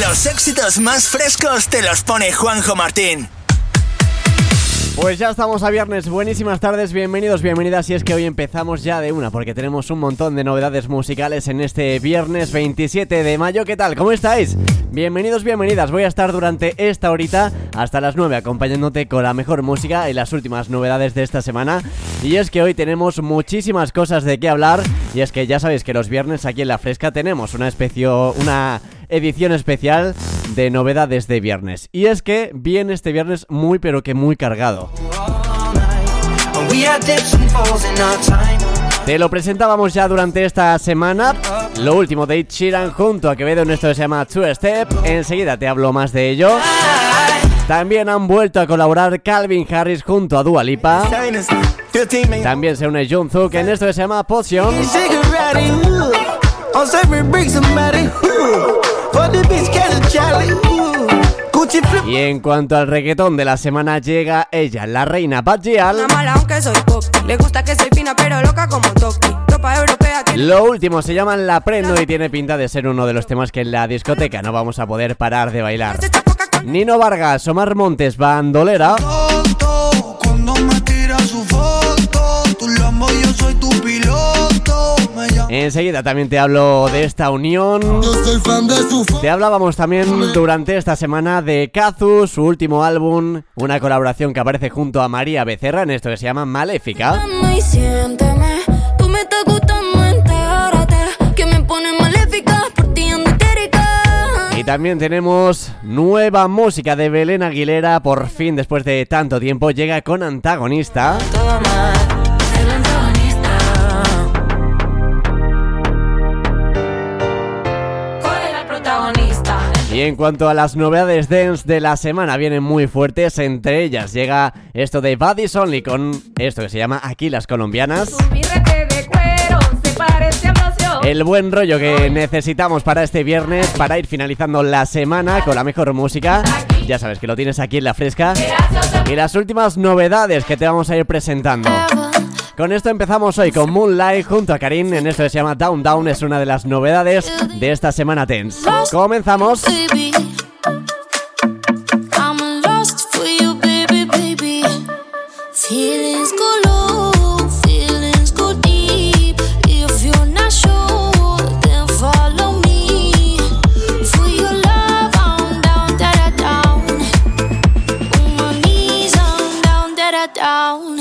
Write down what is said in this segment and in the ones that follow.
Los éxitos más frescos te los pone Juanjo Martín. Pues ya estamos a viernes, buenísimas tardes, bienvenidos, bienvenidas y es que hoy empezamos ya de una porque tenemos un montón de novedades musicales en este viernes 27 de mayo, ¿qué tal? ¿Cómo estáis? Bienvenidos, bienvenidas, voy a estar durante esta horita hasta las 9 acompañándote con la mejor música y las últimas novedades de esta semana y es que hoy tenemos muchísimas cosas de qué hablar y es que ya sabéis que los viernes aquí en La Fresca tenemos una especie, una edición especial de novedades de viernes. Y es que viene este viernes muy pero que muy cargado. Te lo presentábamos ya durante esta semana. Lo último de Chiran junto a Quevedo en esto que se llama Two Step. Enseguida te hablo más de ello. También han vuelto a colaborar Calvin Harris junto a Dua Lipa. También se une Junzuk en esto que se llama Potion. Y en cuanto al reggaetón de la semana llega ella, la reina Badgial. Le gusta que soy fina pero loca como Toki. Lo último se llama La Prendo y tiene pinta de ser uno de los temas que en la discoteca no vamos a poder parar de bailar. Nino Vargas, Omar Montes, Bandolera. Cuando me tira su foto, tu yo soy tu piloto. Enseguida también te hablo de esta unión. Te hablábamos también durante esta semana de Kazu, su último álbum, una colaboración que aparece junto a María Becerra en esto que se llama Maléfica. Y también tenemos nueva música de Belén Aguilera, por fin después de tanto tiempo llega con antagonista. Y en cuanto a las novedades dance de la semana, vienen muy fuertes. Entre ellas llega esto de Buddies Only con esto que se llama Aquí las colombianas. El buen rollo que necesitamos para este viernes, para ir finalizando la semana con la mejor música. Ya sabes que lo tienes aquí en la fresca. Y las últimas novedades que te vamos a ir presentando. Con esto empezamos hoy con Moonlight junto a Karim en esto que se llama Down Down, es una de las novedades de esta semana Tense. Comenzamos. el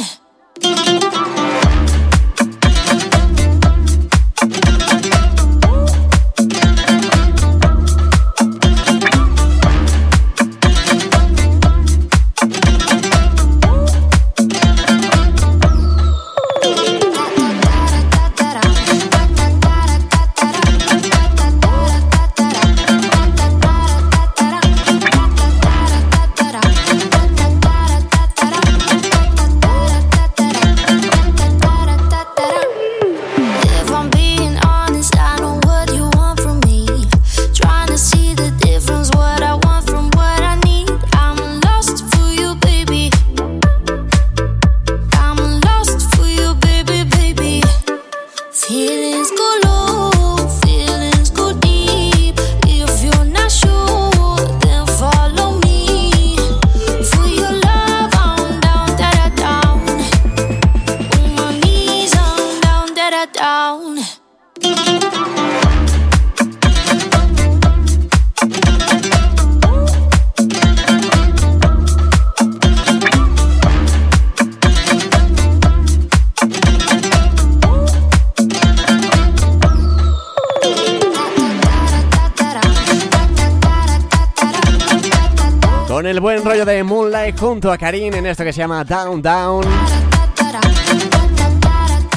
junto a Karim en esto que se llama Down Down.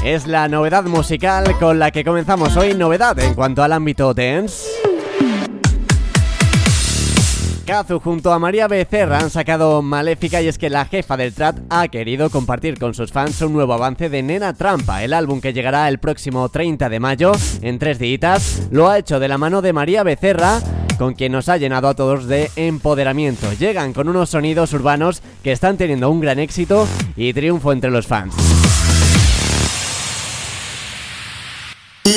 Es la novedad musical con la que comenzamos hoy, novedad en cuanto al ámbito dance. Kazu junto a María Becerra han sacado Maléfica y es que la jefa del trap ha querido compartir con sus fans un nuevo avance de Nena Trampa, el álbum que llegará el próximo 30 de mayo en tres días. Lo ha hecho de la mano de María Becerra con quien nos ha llenado a todos de empoderamiento. Llegan con unos sonidos urbanos que están teniendo un gran éxito y triunfo entre los fans.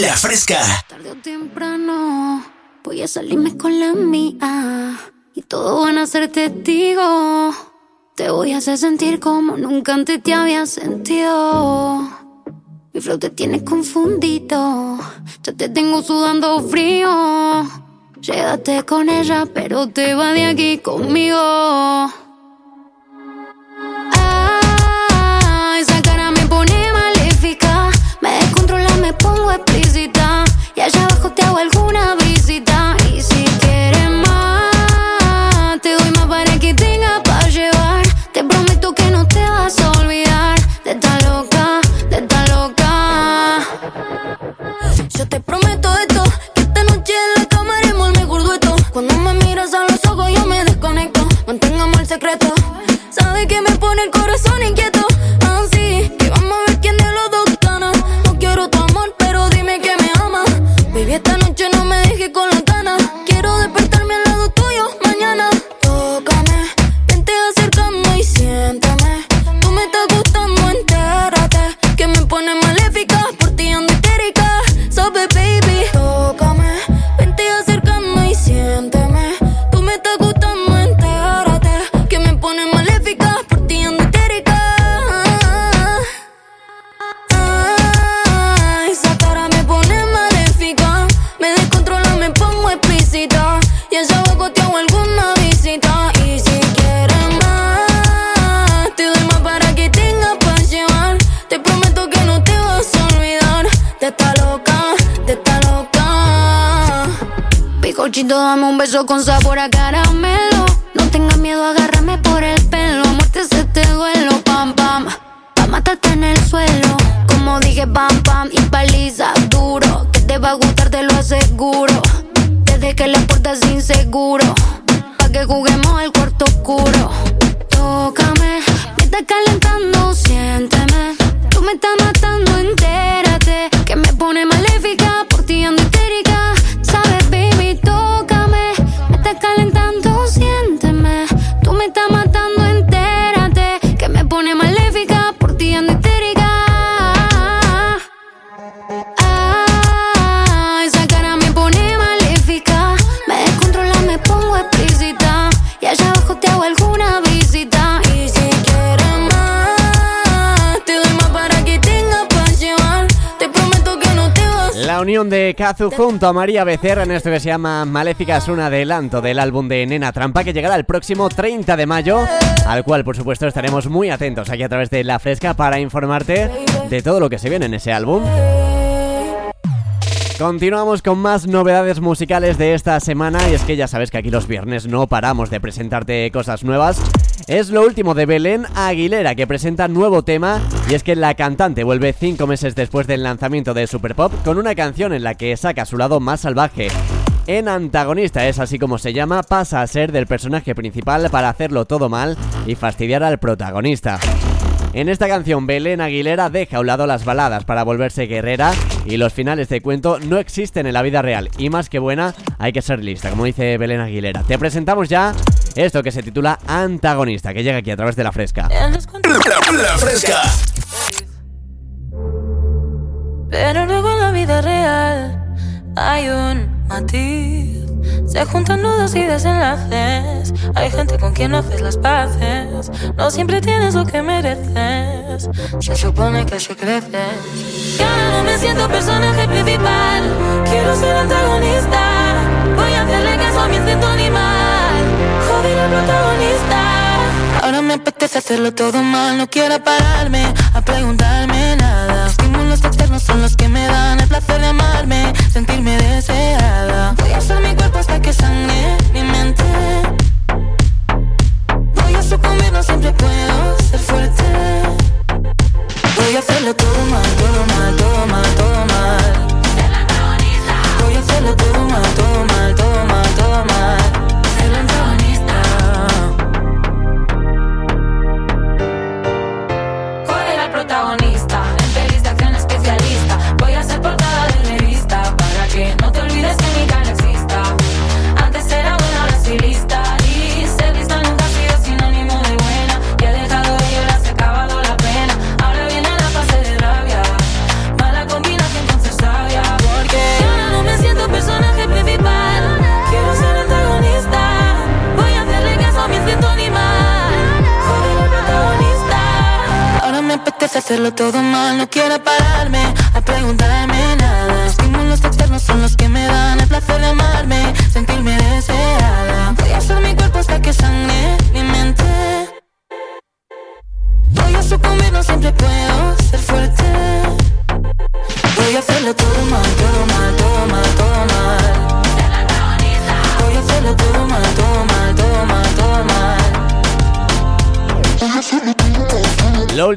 La fresca. Tarde o temprano Voy a salirme con la mía y todo van a ser testigos. Te voy a hacer sentir como nunca antes te había sentido. Mi flow te tiene confundido. Ya te tengo sudando frío. Llévate con ella, pero te va de aquí conmigo. Ah, esa cara me pone maléfica. Me descontrola, me pongo explícita. Y allá abajo te hago alguna secreto. Sabe que me pone el corazón inquieto. Así que vamos a ver quién de los dos gana. No quiero tu amor, pero dime que me ama. Baby, esta noche no me dejes con la gana. Quiero despertarme Dame un beso con sabor a caramelo. No tengas miedo, agárrame por el pelo. Muerte se te duelo, pam, pam. Pa' matarte en el suelo. Como dije, pam, pam. Y paliza duro. Que te va a gustar, te lo aseguro. Desde que la puerta es inseguro. Pa' que juguemos al cuarto oscuro. Tócame, me está calentando, siénteme. Tú me estás matando, entérate. De Kazu junto a María Becerra en esto que se llama Maléfica es un adelanto del álbum de Nena Trampa que llegará el próximo 30 de mayo, al cual por supuesto estaremos muy atentos aquí a través de La Fresca para informarte de todo lo que se viene en ese álbum. Continuamos con más novedades musicales de esta semana y es que ya sabes que aquí los viernes no paramos de presentarte cosas nuevas. Es lo último de Belén Aguilera que presenta nuevo tema y es que la cantante vuelve cinco meses después del lanzamiento de Super Pop con una canción en la que saca su lado más salvaje. En antagonista es así como se llama, pasa a ser del personaje principal para hacerlo todo mal y fastidiar al protagonista. En esta canción Belén Aguilera deja a un lado las baladas para volverse guerrera y los finales de cuento no existen en la vida real y más que buena hay que ser lista, como dice Belén Aguilera. Te presentamos ya esto que se titula Antagonista, que llega aquí a través de la fresca. La, la fresca. Pero luego en la vida real hay un matiz. Se juntan nudos y desenlaces. Hay gente con quien no haces las paces. No siempre tienes lo que mereces. Se supone que así creces. Y ahora no me siento personaje principal. Quiero ser antagonista. Voy a hacerle caso a mi instinto animal. Joder al protagonista. Ahora me apetece hacerlo todo mal. No quiero pararme a preguntarme nada. Son los que me dan el placer de amarme, sentirme deseada. Voy a usar mi cuerpo hasta que sangre mi mente. Voy a sucumbir, no siempre puedo ser fuerte. Voy a hacerlo todo mal, hacerlo todo mal, no quiero pararme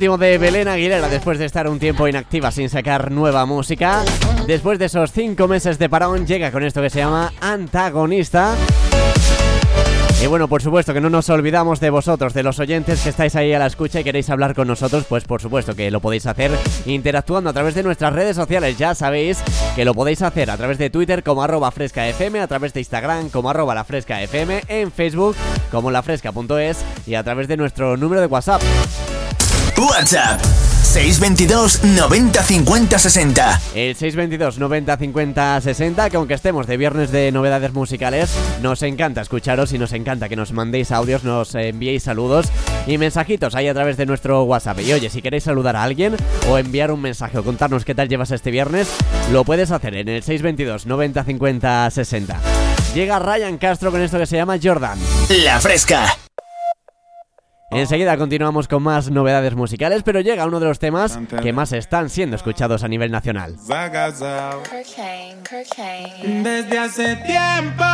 último de Belén Aguilera después de estar un tiempo inactiva sin sacar nueva música. Después de esos cinco meses de parón llega con esto que se llama Antagonista. Y bueno, por supuesto que no nos olvidamos de vosotros, de los oyentes que estáis ahí a la escucha y queréis hablar con nosotros, pues por supuesto que lo podéis hacer interactuando a través de nuestras redes sociales. Ya sabéis que lo podéis hacer a través de Twitter como arroba frescafm, a través de Instagram como arroba la frescafm, en Facebook como lafresca.es y a través de nuestro número de WhatsApp. WhatsApp 622 90 50 60. El 622 90 50 60, que aunque estemos de viernes de novedades musicales, nos encanta escucharos y nos encanta que nos mandéis audios, nos enviéis saludos y mensajitos ahí a través de nuestro WhatsApp. Y oye, si queréis saludar a alguien o enviar un mensaje o contarnos qué tal llevas este viernes, lo puedes hacer en el 622 90 50 60. Llega Ryan Castro con esto que se llama Jordan. La fresca. Enseguida continuamos con más novedades musicales, pero llega uno de los temas que más están siendo escuchados a nivel nacional. Desde hace tiempo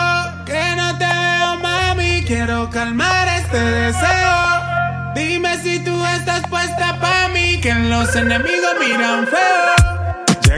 que no te veo, mami, quiero calmar este deseo. Dime si tú estás puesta para mí, que los enemigos miran feo.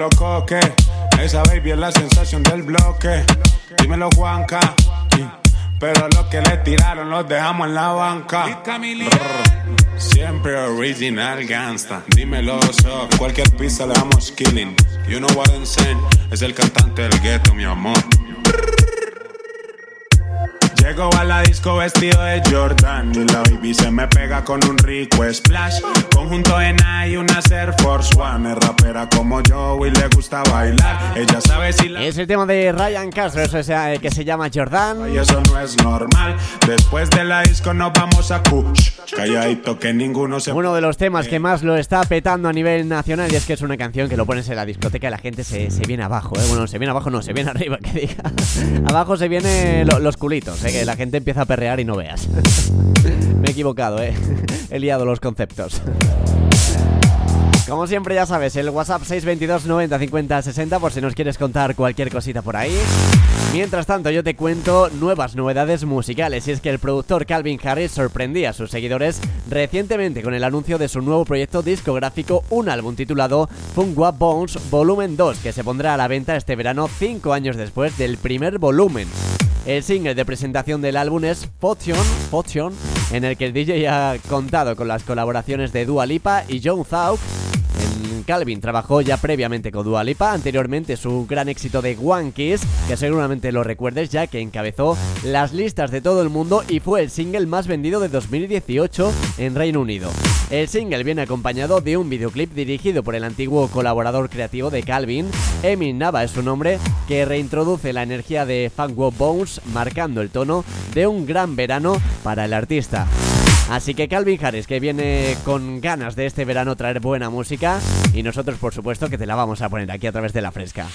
Dímelo, coque. Esa baby es la sensación del bloque. Dímelo, Juanca. Pero lo que le tiraron los dejamos en la banca. Siempre original gangsta. Dímelo, so. Cualquier pista le damos killing. You know what I'm saying? Es el cantante del ghetto, mi amor. Llego a la disco vestido de Jordan y la baby se me pega con un rico splash. Conjunto en y una Air Force One. Es rapera como yo y le gusta bailar. Ella sabe si la... Es el tema de Ryan Castro, eso es, eh, que se llama Jordan. Y eso no es normal. Después de la disco nos vamos a Kush. Calladito que ninguno se... Uno de los temas que más lo está petando a nivel nacional y es que es una canción que lo pones en la discoteca y la gente se, se viene abajo. ¿eh? Bueno, se viene abajo, no, se viene arriba, que diga. abajo se vienen los culitos, ¿eh? Que la gente empieza a perrear y no veas. Me he equivocado, eh. He liado los conceptos. Como siempre ya sabes, el WhatsApp 622 90 50 60 por si nos quieres contar cualquier cosita por ahí. Mientras tanto yo te cuento nuevas novedades musicales y es que el productor Calvin Harris sorprendía a sus seguidores recientemente con el anuncio de su nuevo proyecto discográfico, un álbum titulado Fungua Bones Volumen 2 que se pondrá a la venta este verano 5 años después del primer volumen. El single de presentación del álbum es Fortune, Fortune en el que el DJ ha contado con las colaboraciones de Dua Lipa y John Thau Calvin trabajó ya previamente con Dua Lipa, anteriormente su gran éxito de One Kiss, que seguramente lo recuerdes ya que encabezó las listas de todo el mundo y fue el single más vendido de 2018 en Reino Unido. El single viene acompañado de un videoclip dirigido por el antiguo colaborador creativo de Calvin, Emin Nava es su nombre, que reintroduce la energía de Funk Bones, marcando el tono de un gran verano para el artista. Así que Calvin Harris, que viene con ganas de este verano traer buena música, y nosotros, por supuesto, que te la vamos a poner aquí a través de la fresca.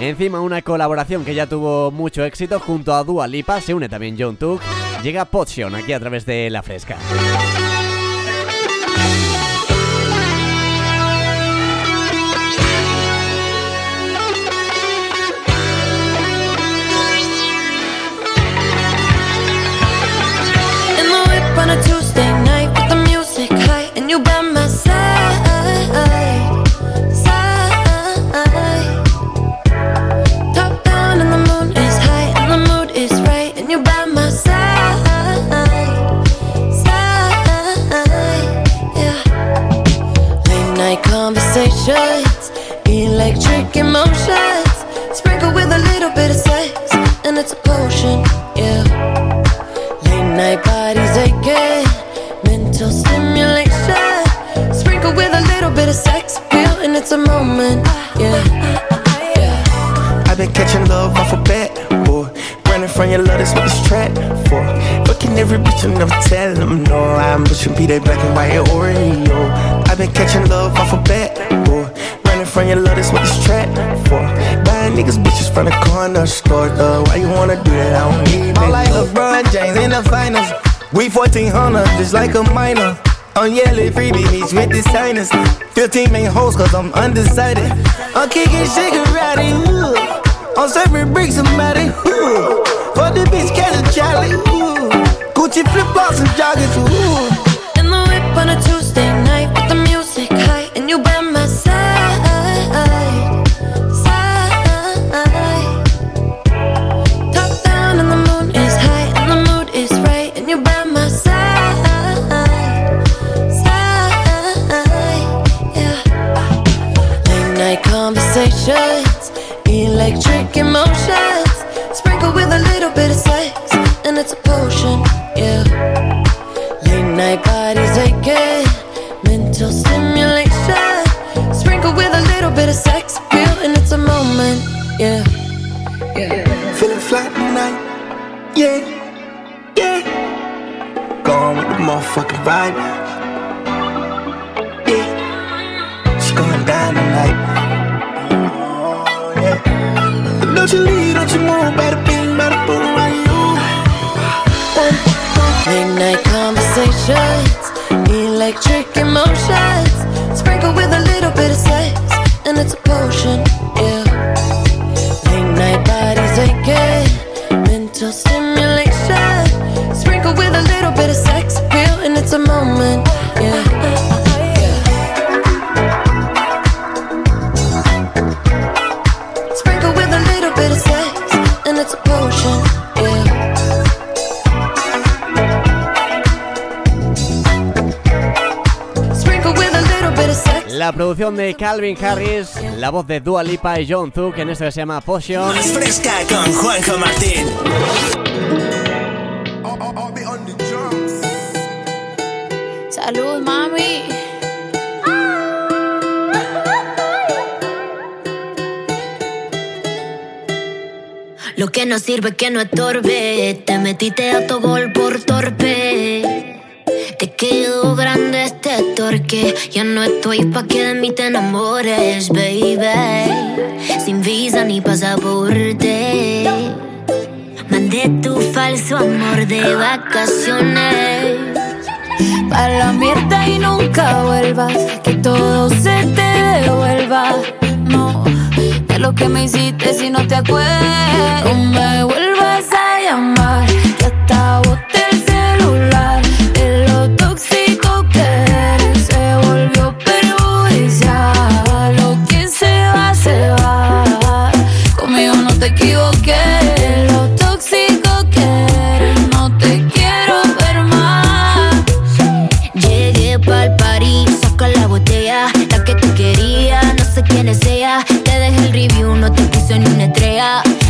Encima, una colaboración que ya tuvo mucho éxito junto a Dua Lipa, se une también John Took, llega Potion aquí a través de la fresca. That black and white Oreo. I've been catching love off a bat, boy. Running from your love, that's what this trap for. Buying niggas bitches from the corner store, though. Why you wanna do that? I don't need I'm like LeBron James in the finals. We 1400, just like a minor. On yellow freebie meets with the signers. 15 main hoes, cause I'm undecided. I'm kicking Shigarati, ooh. I'm serving bricks, somebody, ooh. For the bitch, catch a Charlie, ooh. Gucci flip flops and joggers, ooh. In the whip on a Tuesday La producción de Calvin Harris, la voz de Dua Lipa y John Zook en esto que se llama Potion. Más fresca con Juanjo Martín. Salud, mami. Lo que no sirve que no estorbe. Te metiste a tu gol por torpe. Quedó grande este torque. Ya no estoy pa' que de mí te enamores, baby. Sin visa ni pasaporte. Mandé tu falso amor de vacaciones. Pa' la mierda y nunca vuelvas. Que todo se te devuelva. No, de lo que me hiciste si no te acuerdas. No me vuelvas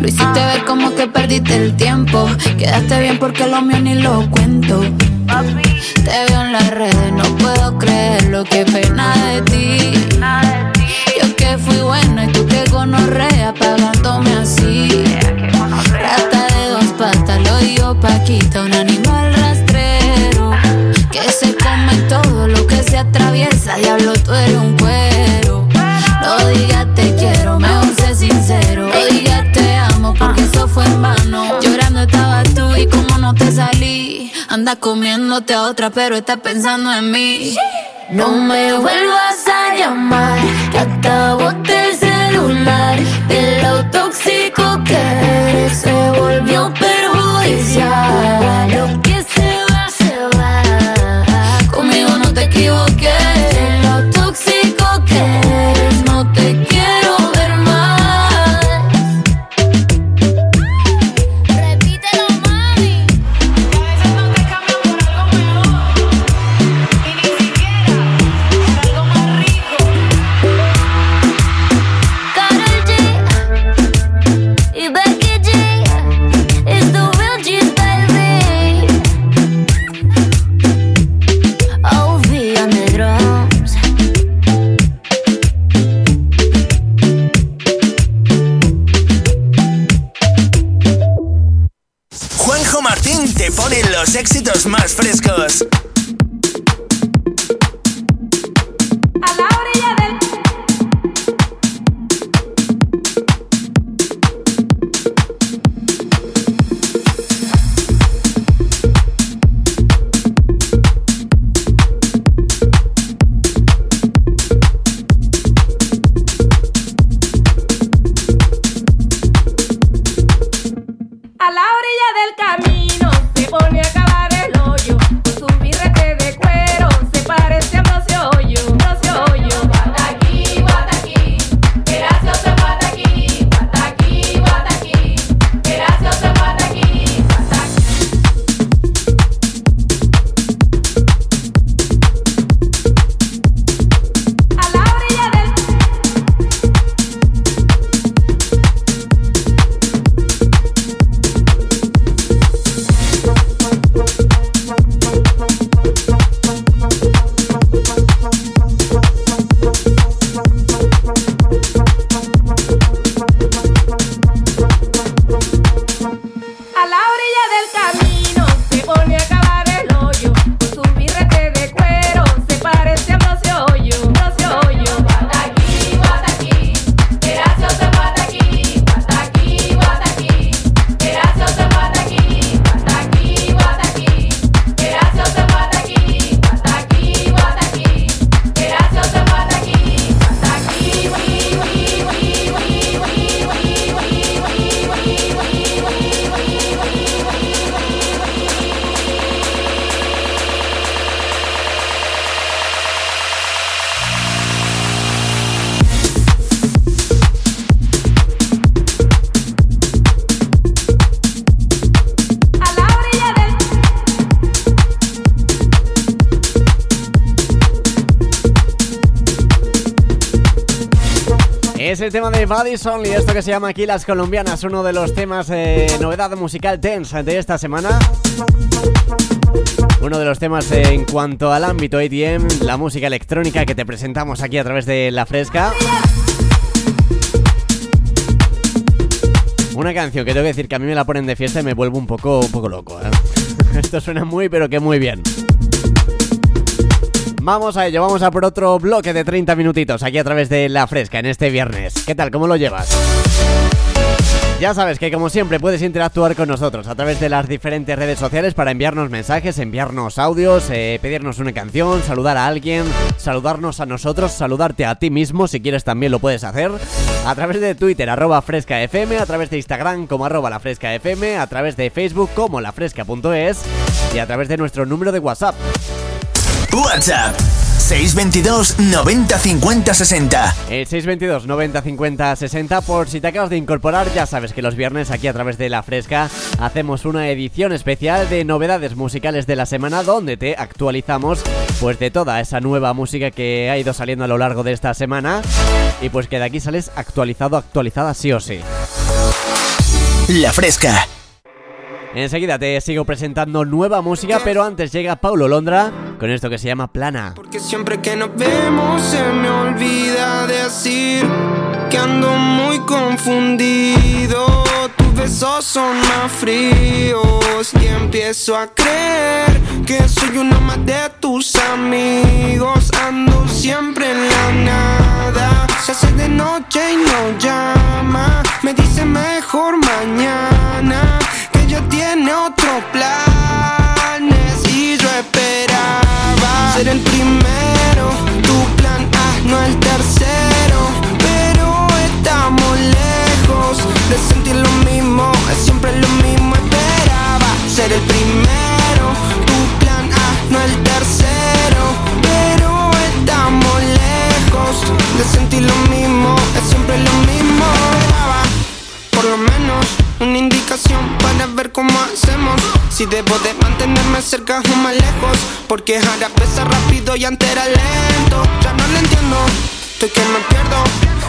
Lo hiciste ver como que perdiste el tiempo. Quedaste bien porque lo mío ni lo cuento. Te veo en las redes, no puedo creer lo que pena de ti. Yo que fui buena y tú que gonorrea pagándome así. Rata de dos patas, lo digo Paquita, un animal Anda comiéndote a otra, pero estás pensando en mí. No me vuelvas a llamar, que boté el celular. De lo tóxico que del camino se pone a Es el tema de Buddies Only, esto que se llama aquí Las Colombianas, uno de los temas eh, novedad musical tense de esta semana. Uno de los temas en cuanto al ámbito ATM, la música electrónica que te presentamos aquí a través de La Fresca. Una canción que tengo que decir que a mí me la ponen de fiesta y me vuelvo un poco, un poco loco. ¿eh? Esto suena muy, pero que muy bien. Vamos a ello, vamos a por otro bloque de 30 minutitos aquí a través de La Fresca en este viernes. ¿Qué tal? ¿Cómo lo llevas? Ya sabes que como siempre puedes interactuar con nosotros a través de las diferentes redes sociales para enviarnos mensajes, enviarnos audios, eh, pedirnos una canción, saludar a alguien, saludarnos a nosotros, saludarte a ti mismo, si quieres también lo puedes hacer, a través de Twitter arroba frescafm, a través de Instagram como arroba la frescafm, a través de Facebook como lafresca.es y a través de nuestro número de WhatsApp. WhatsApp 622 90 50 60. El 622 90 50 60. Por si te acabas de incorporar, ya sabes que los viernes aquí a través de La Fresca hacemos una edición especial de novedades musicales de la semana donde te actualizamos pues de toda esa nueva música que ha ido saliendo a lo largo de esta semana y pues que de aquí sales actualizado, actualizada sí o sí. La Fresca. Enseguida te sigo presentando nueva música, pero antes llega Paulo Londra con esto que se llama Plana. Porque siempre que nos vemos se me olvida decir que ando muy confundido. Tus besos son más fríos y empiezo a creer que soy uno más de tus amigos. Ando siempre en la nada. Se hace de noche y no llama. Me dice mejor mañana tiene otro planes y yo esperaba ser el primero, tu plan A, no el tercero, pero estamos lejos de sentir lo mismo, es siempre lo mismo, esperaba ser el primero, tu plan A, no el tercero, pero estamos lejos de sentir lo mismo, es siempre lo mismo, por lo menos una indicación para ver cómo hacemos. Si debo de mantenerme cerca o más lejos, porque ahora pesa rápido y antes era lento. Ya no lo entiendo, estoy que me pierdo.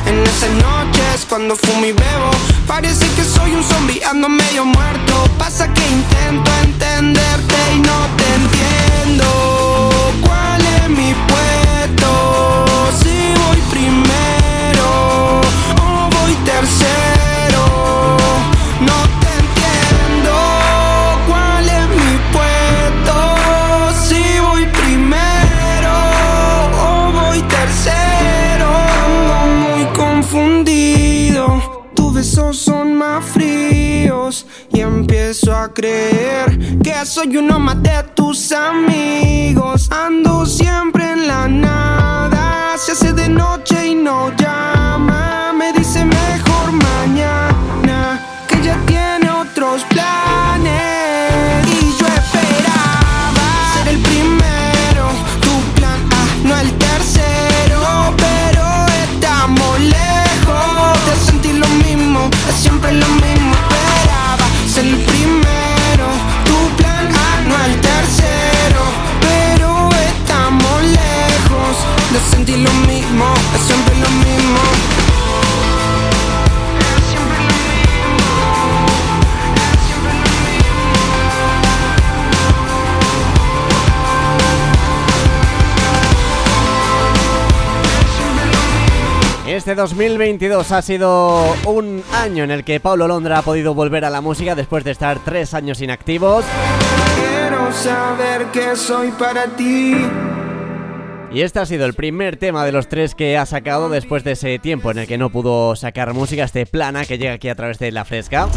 En esas noches cuando fumo y bebo, parece que soy un zombie, ando medio muerto. Pasa que intento entenderte y no te entiendo. Que soy uno más Este 2022 ha sido un año en el que Paulo Londra ha podido volver a la música después de estar tres años inactivos. Quiero saber que soy para ti. Y este ha sido el primer tema de los tres que ha sacado después de ese tiempo en el que no pudo sacar música, este plana que llega aquí a través de La Fresca.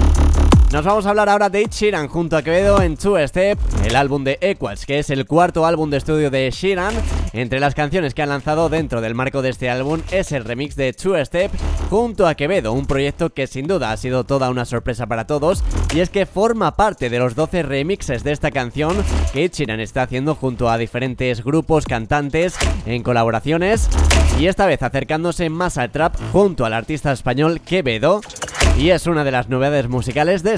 Nos vamos a hablar ahora de Ed Sheeran junto a Quevedo en Two Step, el álbum de Equals, que es el cuarto álbum de estudio de Sheeran. Entre las canciones que han lanzado dentro del marco de este álbum es el remix de Two Step junto a Quevedo, un proyecto que sin duda ha sido toda una sorpresa para todos, y es que forma parte de los 12 remixes de esta canción que Ed Sheeran está haciendo junto a diferentes grupos, cantantes, en colaboraciones, y esta vez acercándose más al trap junto al artista español Quevedo, y es una de las novedades musicales de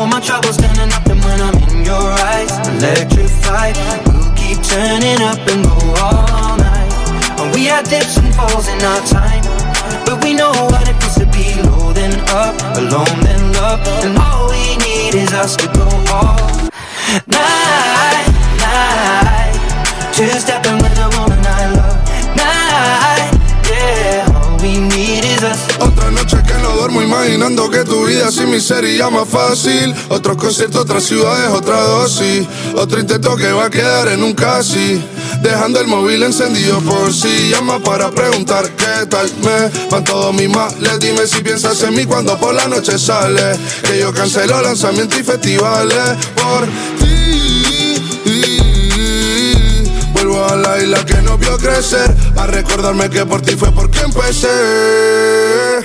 All my troubles standing up and when I'm in your eyes, electrified. We'll keep turning up and go all night. And we had dips and falls in our time, but we know what it feels to be low then up, alone then love, and all we need is us to go all night, night. Two imaginando que tu vida sin mí sería más fácil. Otro concierto, otras ciudades, otra dosis. Otro intento que va a quedar en un casi. Dejando el móvil encendido por si llama para preguntar qué tal me van todos mis males. Dime si piensas en mí cuando por la noche sale. Que yo cancelo lanzamientos y festivales por La isla que no vio crecer. A recordarme que por ti fue porque empecé.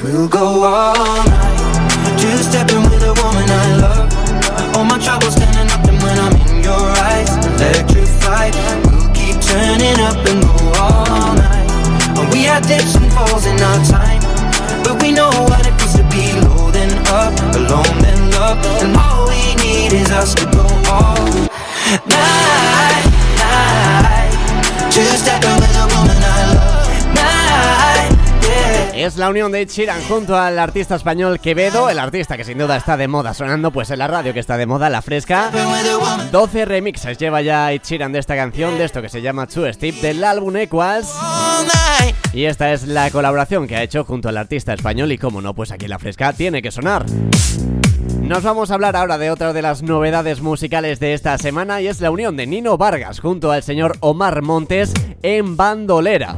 We'll go all night. Two stepping with a woman I love. All my troubles standing up and when I'm in your eyes, electrified. We'll keep turning up and go all night. We had dips and falls in our time, but we know what it feels to be low then up, alone then love, and all we need is us to go all night, Es la unión de Ed Sheeran junto al artista español Quevedo, el artista que sin duda está de moda sonando pues en la radio que está de moda, la fresca. 12 remixes lleva ya Ed Sheeran de esta canción, de esto que se llama True Step del álbum Equals. Y esta es la colaboración que ha hecho junto al artista español y como no, pues aquí la fresca tiene que sonar. Nos vamos a hablar ahora de otra de las novedades musicales de esta semana y es la unión de Nino Vargas junto al señor Omar Montes en Bandolera.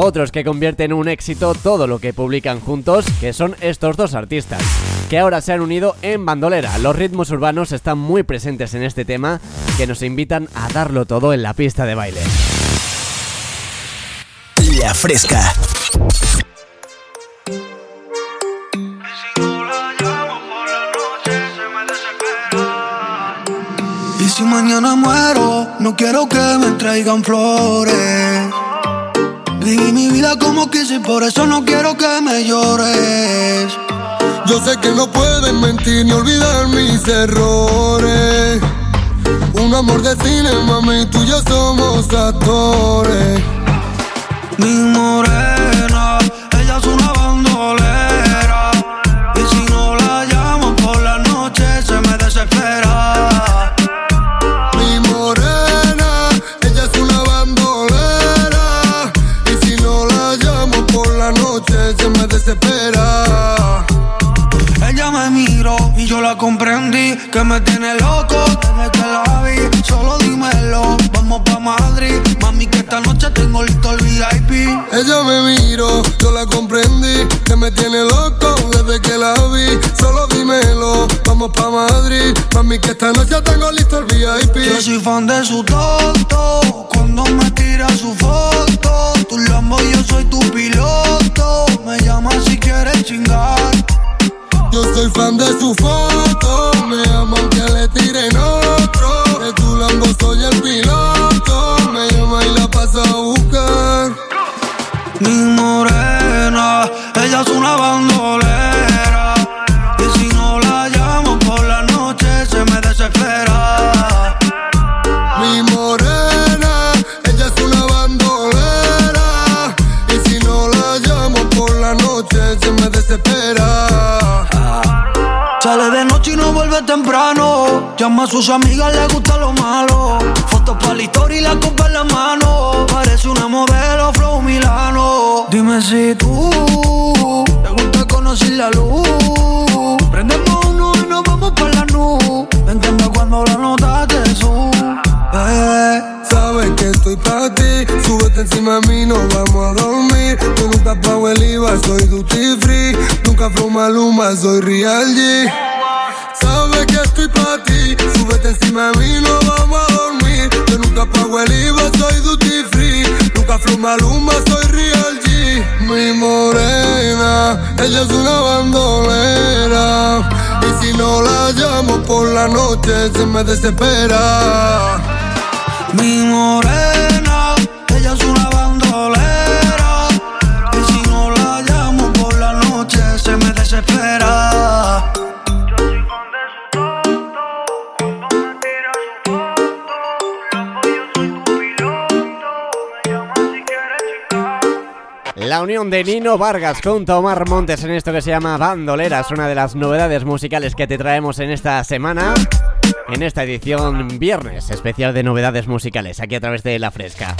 Otros que convierten en un éxito todo lo que publican juntos, que son estos dos artistas, que ahora se han unido en Bandolera. Los ritmos urbanos están muy presentes en este tema, que nos invitan a darlo todo en la pista de baile. La fresca. Y si mañana muero, no quiero que me traigan flores. Viví mi vida como quise, por eso no quiero que me llores. Yo sé que no puedes mentir ni olvidar mis errores. Un amor de cine, mami, tú y yo somos actores. Mi morena, ella es una bandolera. Soy real G. Sabes que estoy para ti. Súbete encima de mí, no vamos a dormir. Yo nunca pago el IVA, soy duty free. Nunca fluma luma, soy real G. Mi morena, ella es una bandolera. Y si no la llamo por la noche, se me desespera. Mi morena, De Nino Vargas con Tomar Montes en esto que se llama Bandolera es una de las novedades musicales que te traemos en esta semana, en esta edición viernes especial de novedades musicales, aquí a través de La Fresca.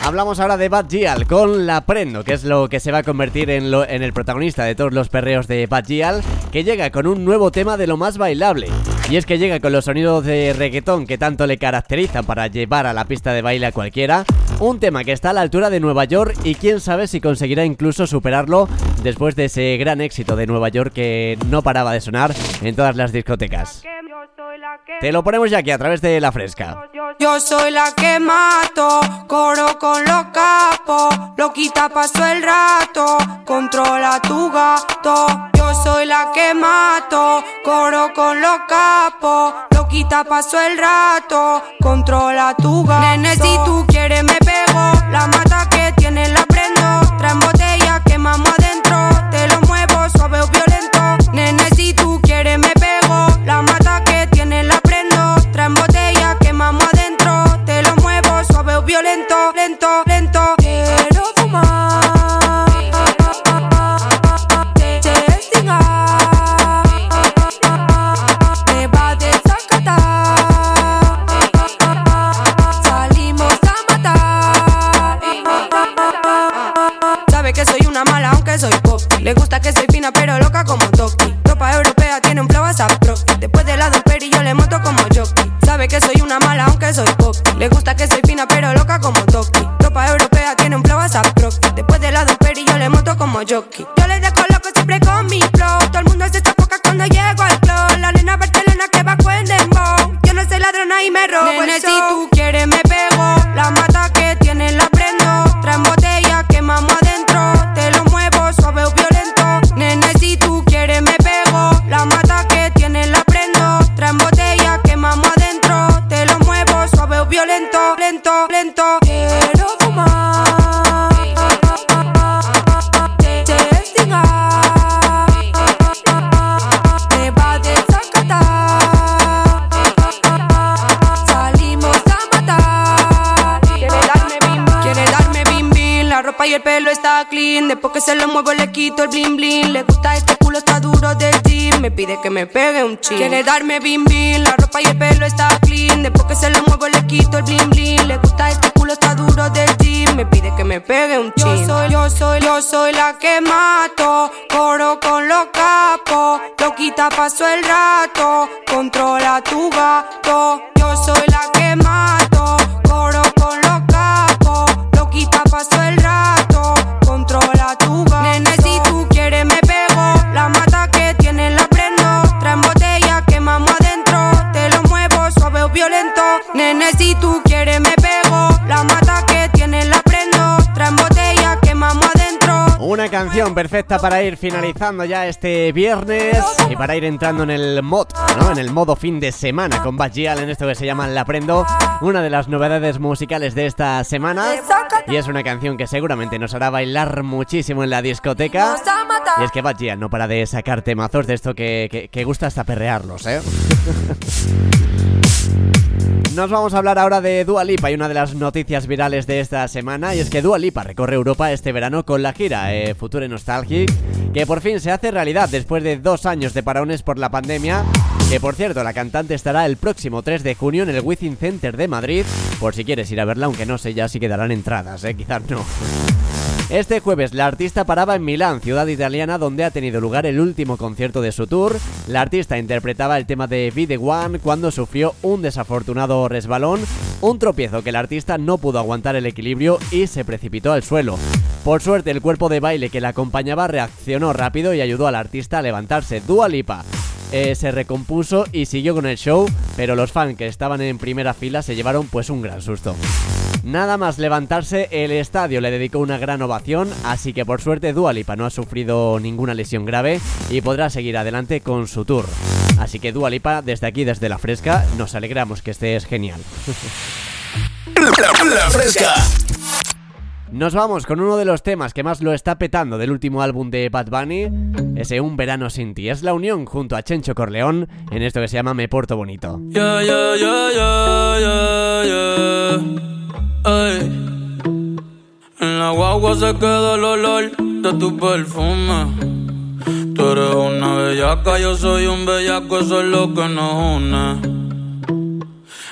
Hablamos ahora de Bad Gial con La Prendo, que es lo que se va a convertir en, lo- en el protagonista de todos los perreos de Bad Gial, que llega con un nuevo tema de lo más bailable. Y es que llega con los sonidos de reggaetón que tanto le caracterizan para llevar a la pista de baile a cualquiera, un tema que está a la altura de Nueva York y quién sabe si conseguirá incluso superarlo después de ese gran éxito de Nueva York que no paraba de sonar en todas las discotecas. Te lo ponemos ya aquí a través de La Fresca. Yo soy la que mato, coro con los capos, lo quita paso el rato, controla tu gato. Soy la que mato, coro con los capos, lo quita paso el rato, controla tu gato. Nene, si tú quieres me pego, la mata que tiene la prendo, Le gusta que soy fina pero loca como Toki. Ropa europea tiene un flow a. Después de la Peri yo le monto como jockey. Sabe que soy una mala aunque soy pop. Le gusta que soy fina pero loca como Toki. Ropa europea tiene un flow a. Después de la Peri yo le monto como jockey. Yo le descoloco siempre con mi flow. Todo el mundo se sofoca cuando llego al flow. La nena Barcelona que va con dembow. Yo no soy ladrona y me robo Nene, si tú quieres me pego. La mata que tiene la prendo. Traen botella, se lo muevo le quito el bling bling. Le gusta este culo está duro del gym. Me pide que me pegue un chin. Quiere darme bim bim. La ropa y el pelo está clean. Después que se lo muevo le quito el bling bling. Le gusta este culo está duro del gym. Me pide que me pegue un chin. Yo soy, yo soy, yo soy la que mato. Coro con los capos. Lo quita paso el rato. Controla tu gato. Yo soy la que mato. Coro con los capos. Lo quita paso el rato. Tú quieres me pego. La mata que tiene la prendo. Botella, quemamos adentro. Una canción perfecta para ir finalizando ya este viernes y para ir entrando en el mod, ¿no? En el modo fin de semana con Bad en esto que se llama La Prendo, una de las novedades musicales de esta semana. Y es una canción que seguramente nos hará bailar muchísimo en la discoteca. Y es que Bad Gyal no para de sacar temazos de esto que, que, que gusta hasta perrearlos, ¿eh? Nos vamos a hablar ahora de Dua Lipa y una de las noticias virales de esta semana y es que Dua Lipa recorre Europa este verano con la gira eh, Future Nostalgic que por fin se hace realidad después de dos años de parones por la pandemia que por cierto la cantante estará el próximo 3 de junio en el Within Center de Madrid por si quieres ir a verla aunque no sé ya si quedarán entradas, eh, quizás no. Este jueves la artista paraba en Milán, ciudad italiana donde ha tenido lugar el último concierto de su tour. La artista interpretaba el tema de Be The One cuando sufrió un desafortunado resbalón, un tropiezo que el artista no pudo aguantar el equilibrio y se precipitó al suelo. Por suerte el cuerpo de baile que la acompañaba reaccionó rápido y ayudó al artista a levantarse. Dua Lipa eh, se recompuso y siguió con el show, pero los fans que estaban en primera fila se llevaron pues un gran susto. Nada más levantarse, el estadio le dedicó una gran ovación, así que por suerte Dualipa no ha sufrido ninguna lesión grave y podrá seguir adelante con su tour. Así que Dualipa, desde aquí, desde la fresca, nos alegramos que estés genial. La, fresca. Nos vamos con uno de los temas que más lo está petando del último álbum de Bad Bunny, ese Un Verano Sin Ti. Es la unión junto a Chencho Corleón en esto que se llama Me Porto Bonito. En la guagua se queda el olor de tu perfume. Tú eres una bellaca, yo soy un bellaco, eso es lo que nos une.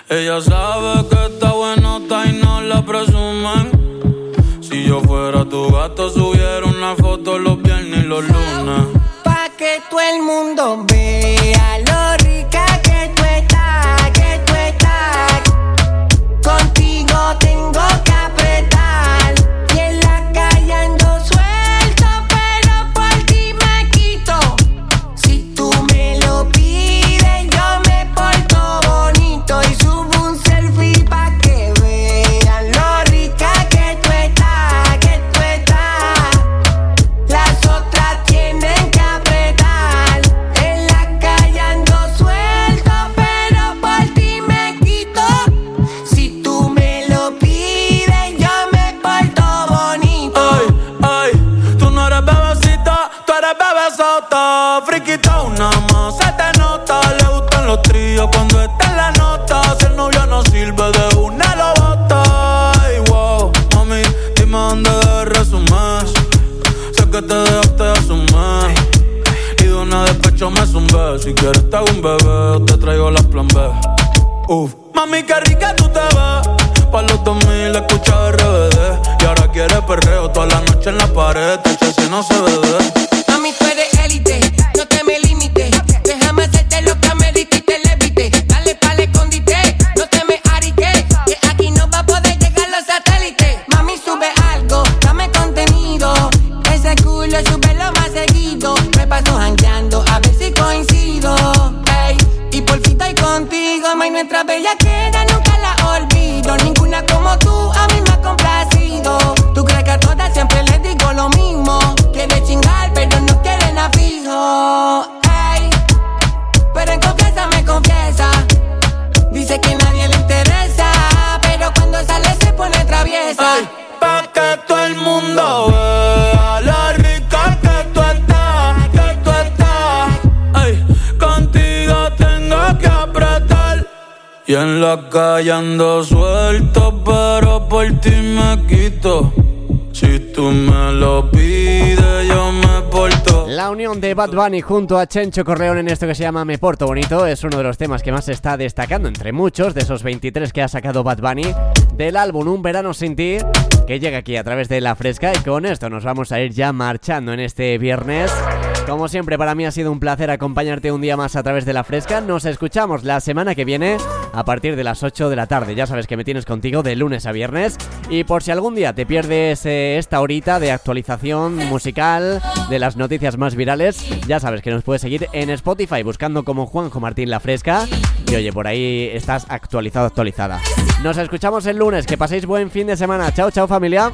Ella sabe que está buenota y no la presumen. Si yo fuera tu gato, subiera una foto los viernes y los lunes. Pa' que todo el mundo vea Si quieres te hago un bebé, te traigo las plan B. Uf, mami, qué rica tú te ves. Pa' los 2000 escucha RBD. Y ahora quiere perreo toda la noche en la pared. Te si no se ve. Mami, tú eres élite, no te me limites. Déjame hacerte lo que me diste y te levite. Bella queda, Y en la calle suelto, pero por ti me quito. Si tú me lo pides, yo me porto. La unión de Bad Bunny junto a Chencho Corleón en esto que se llama Me Porto Bonito es uno de los temas que más se está destacando entre muchos de esos 23 que ha sacado Bad Bunny del álbum Un Verano Sin Ti que llega aquí a través de La Fresca y con esto nos vamos a ir ya marchando en este viernes. Como siempre para mí ha sido un placer acompañarte un día más a través de La Fresca. Nos escuchamos la semana que viene a partir de las 8 de la tarde. Ya sabes que me tienes contigo de lunes a viernes y por si algún día te pierdes eh, esta horita de actualización musical de las noticias más virales, ya sabes que nos puedes seguir en Spotify buscando como Juanjo Martín La Fresca. Y oye, por ahí estás actualizado, actualizada. Nos escuchamos el lunes, que paséis buen fin de semana. Chao, chao familia.